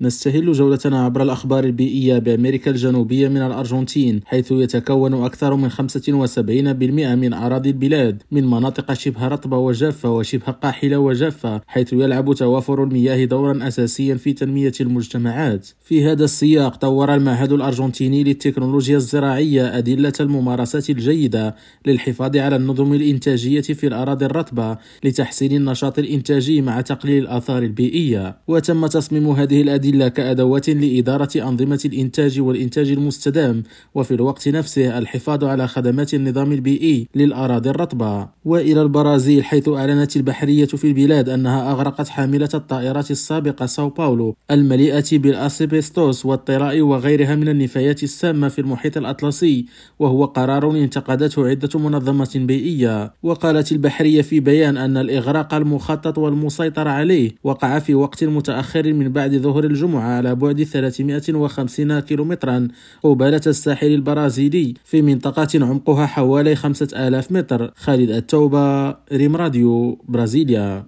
نستهل جولتنا عبر الأخبار البيئية بأمريكا الجنوبية من الأرجنتين حيث يتكون أكثر من 75% من أراضي البلاد من مناطق شبه رطبة وجافة وشبه قاحلة وجافة حيث يلعب توافر المياه دورا أساسيا في تنمية المجتمعات. في هذا السياق طور المعهد الأرجنتيني للتكنولوجيا الزراعية أدلة الممارسات الجيدة للحفاظ على النظم الإنتاجية في الأراضي الرطبة لتحسين النشاط الإنتاجي مع تقليل الآثار البيئية. وتم تصميم هذه الأدلة الأدلة كأدوات لإدارة أنظمة الإنتاج والإنتاج المستدام وفي الوقت نفسه الحفاظ على خدمات النظام البيئي للأراضي الرطبة. وإلى البرازيل حيث أعلنت البحرية في البلاد أنها أغرقت حاملة الطائرات السابقة ساو باولو المليئة بالأسيبستوس والطراء وغيرها من النفايات السامة في المحيط الأطلسي وهو قرار انتقدته عدة منظمات بيئية. وقالت البحرية في بيان أن الإغراق المخطط والمسيطر عليه وقع في وقت متأخر من بعد ظهر الجمعة على بعد 350 كيلومترا قبالة الساحل البرازيلي في منطقة عمقها حوالي 5000 متر. خالد التوبة ريم راديو برازيليا.